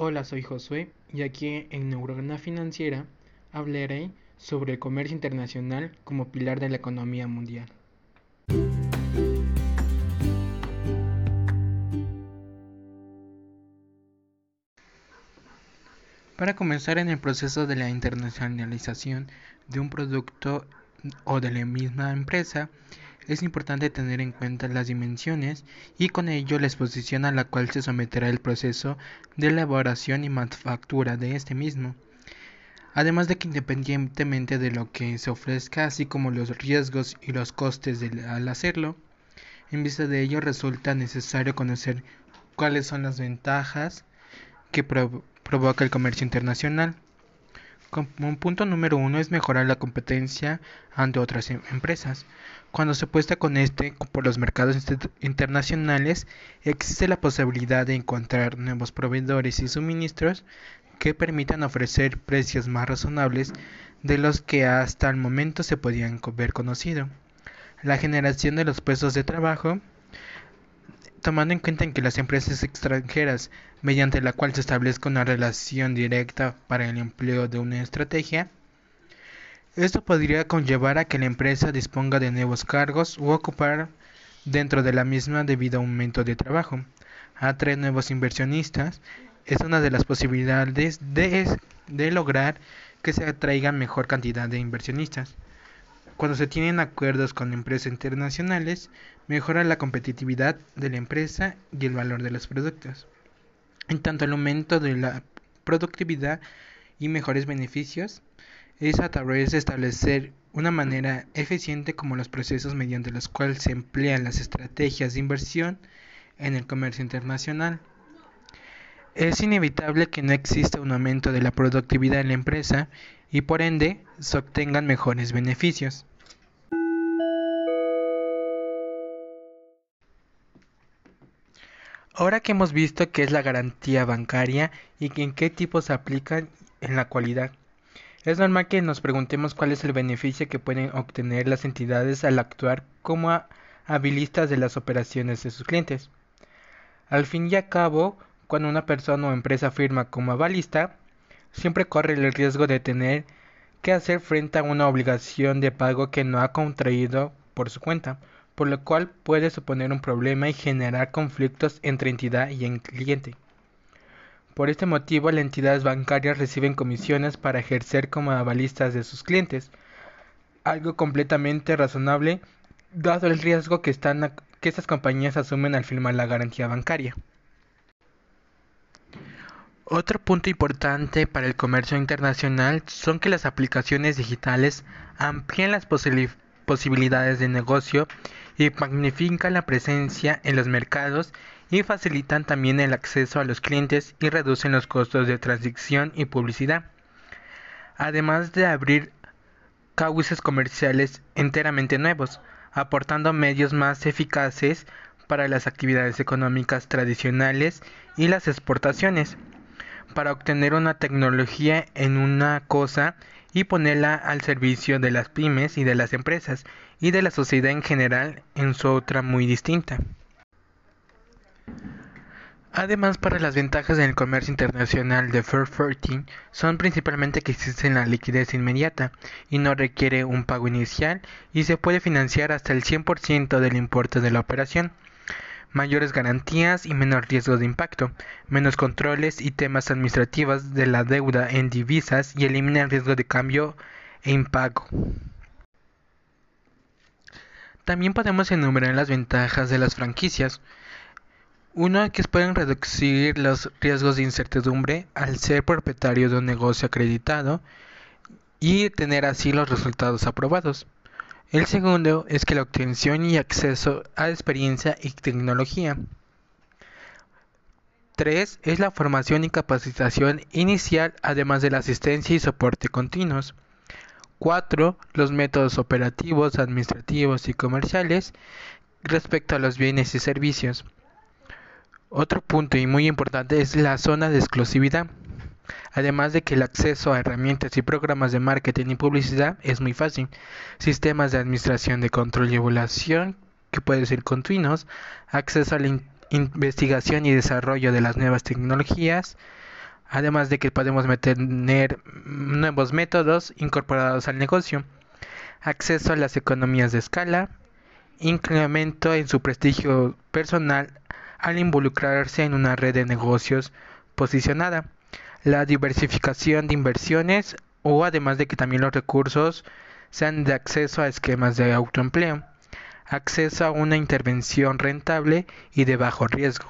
Hola, soy Josué y aquí en Neurona Financiera hablaré sobre el comercio internacional como pilar de la economía mundial. Para comenzar en el proceso de la internacionalización de un producto o de la misma empresa, es importante tener en cuenta las dimensiones y con ello la exposición a la cual se someterá el proceso de elaboración y manufactura de este mismo. Además de que independientemente de lo que se ofrezca, así como los riesgos y los costes al hacerlo, en vista de ello resulta necesario conocer cuáles son las ventajas que provoca el comercio internacional como punto número uno es mejorar la competencia ante otras em, empresas. Cuando se apuesta con este por los mercados internacionales, existe la posibilidad de encontrar nuevos proveedores y suministros que permitan ofrecer precios más razonables de los que hasta el momento se podían ver conocido. La generación de los puestos de trabajo tomando en cuenta que las empresas extranjeras, mediante la cual se establezca una relación directa para el empleo de una estrategia, esto podría conllevar a que la empresa disponga de nuevos cargos u ocupar dentro de la misma debido a aumento de trabajo. Atraer nuevos inversionistas es una de las posibilidades de, de lograr que se atraiga mejor cantidad de inversionistas. Cuando se tienen acuerdos con empresas internacionales, mejora la competitividad de la empresa y el valor de los productos. En tanto, el aumento de la productividad y mejores beneficios es a través de establecer una manera eficiente como los procesos mediante los cuales se emplean las estrategias de inversión en el comercio internacional. Es inevitable que no exista un aumento de la productividad en la empresa y por ende se obtengan mejores beneficios. Ahora que hemos visto qué es la garantía bancaria y en qué tipos se aplican en la cualidad, es normal que nos preguntemos cuál es el beneficio que pueden obtener las entidades al actuar como habilistas de las operaciones de sus clientes. Al fin y al cabo, cuando una persona o empresa firma como avalista, siempre corre el riesgo de tener que hacer frente a una obligación de pago que no ha contraído por su cuenta, por lo cual puede suponer un problema y generar conflictos entre entidad y cliente. Por este motivo, las entidades bancarias reciben comisiones para ejercer como avalistas de sus clientes, algo completamente razonable dado el riesgo que, que estas compañías asumen al firmar la garantía bancaria. Otro punto importante para el comercio internacional son que las aplicaciones digitales amplían las posibilidades de negocio y magnifican la presencia en los mercados y facilitan también el acceso a los clientes y reducen los costos de transacción y publicidad. Además de abrir cauces comerciales enteramente nuevos, aportando medios más eficaces para las actividades económicas tradicionales y las exportaciones, para obtener una tecnología en una cosa y ponerla al servicio de las pymes y de las empresas y de la sociedad en general en su otra muy distinta. Además, para las ventajas del comercio internacional de Fair 14 son principalmente que existe la liquidez inmediata y no requiere un pago inicial y se puede financiar hasta el 100% del importe de la operación mayores garantías y menos riesgo de impacto, menos controles y temas administrativos de la deuda en divisas y elimina el riesgo de cambio e impago. También podemos enumerar las ventajas de las franquicias. Uno que pueden reducir los riesgos de incertidumbre al ser propietario de un negocio acreditado y tener así los resultados aprobados. El segundo es que la obtención y acceso a experiencia y tecnología. 3. Es la formación y capacitación inicial, además de la asistencia y soporte continuos. 4. Los métodos operativos, administrativos y comerciales respecto a los bienes y servicios. Otro punto y muy importante es la zona de exclusividad además de que el acceso a herramientas y programas de marketing y publicidad es muy fácil, sistemas de administración de control y evaluación que pueden ser continuos, acceso a la investigación y desarrollo de las nuevas tecnologías, además de que podemos tener nuevos métodos incorporados al negocio, acceso a las economías de escala, incremento en su prestigio personal al involucrarse en una red de negocios posicionada, la diversificación de inversiones o además de que también los recursos sean de acceso a esquemas de autoempleo, acceso a una intervención rentable y de bajo riesgo.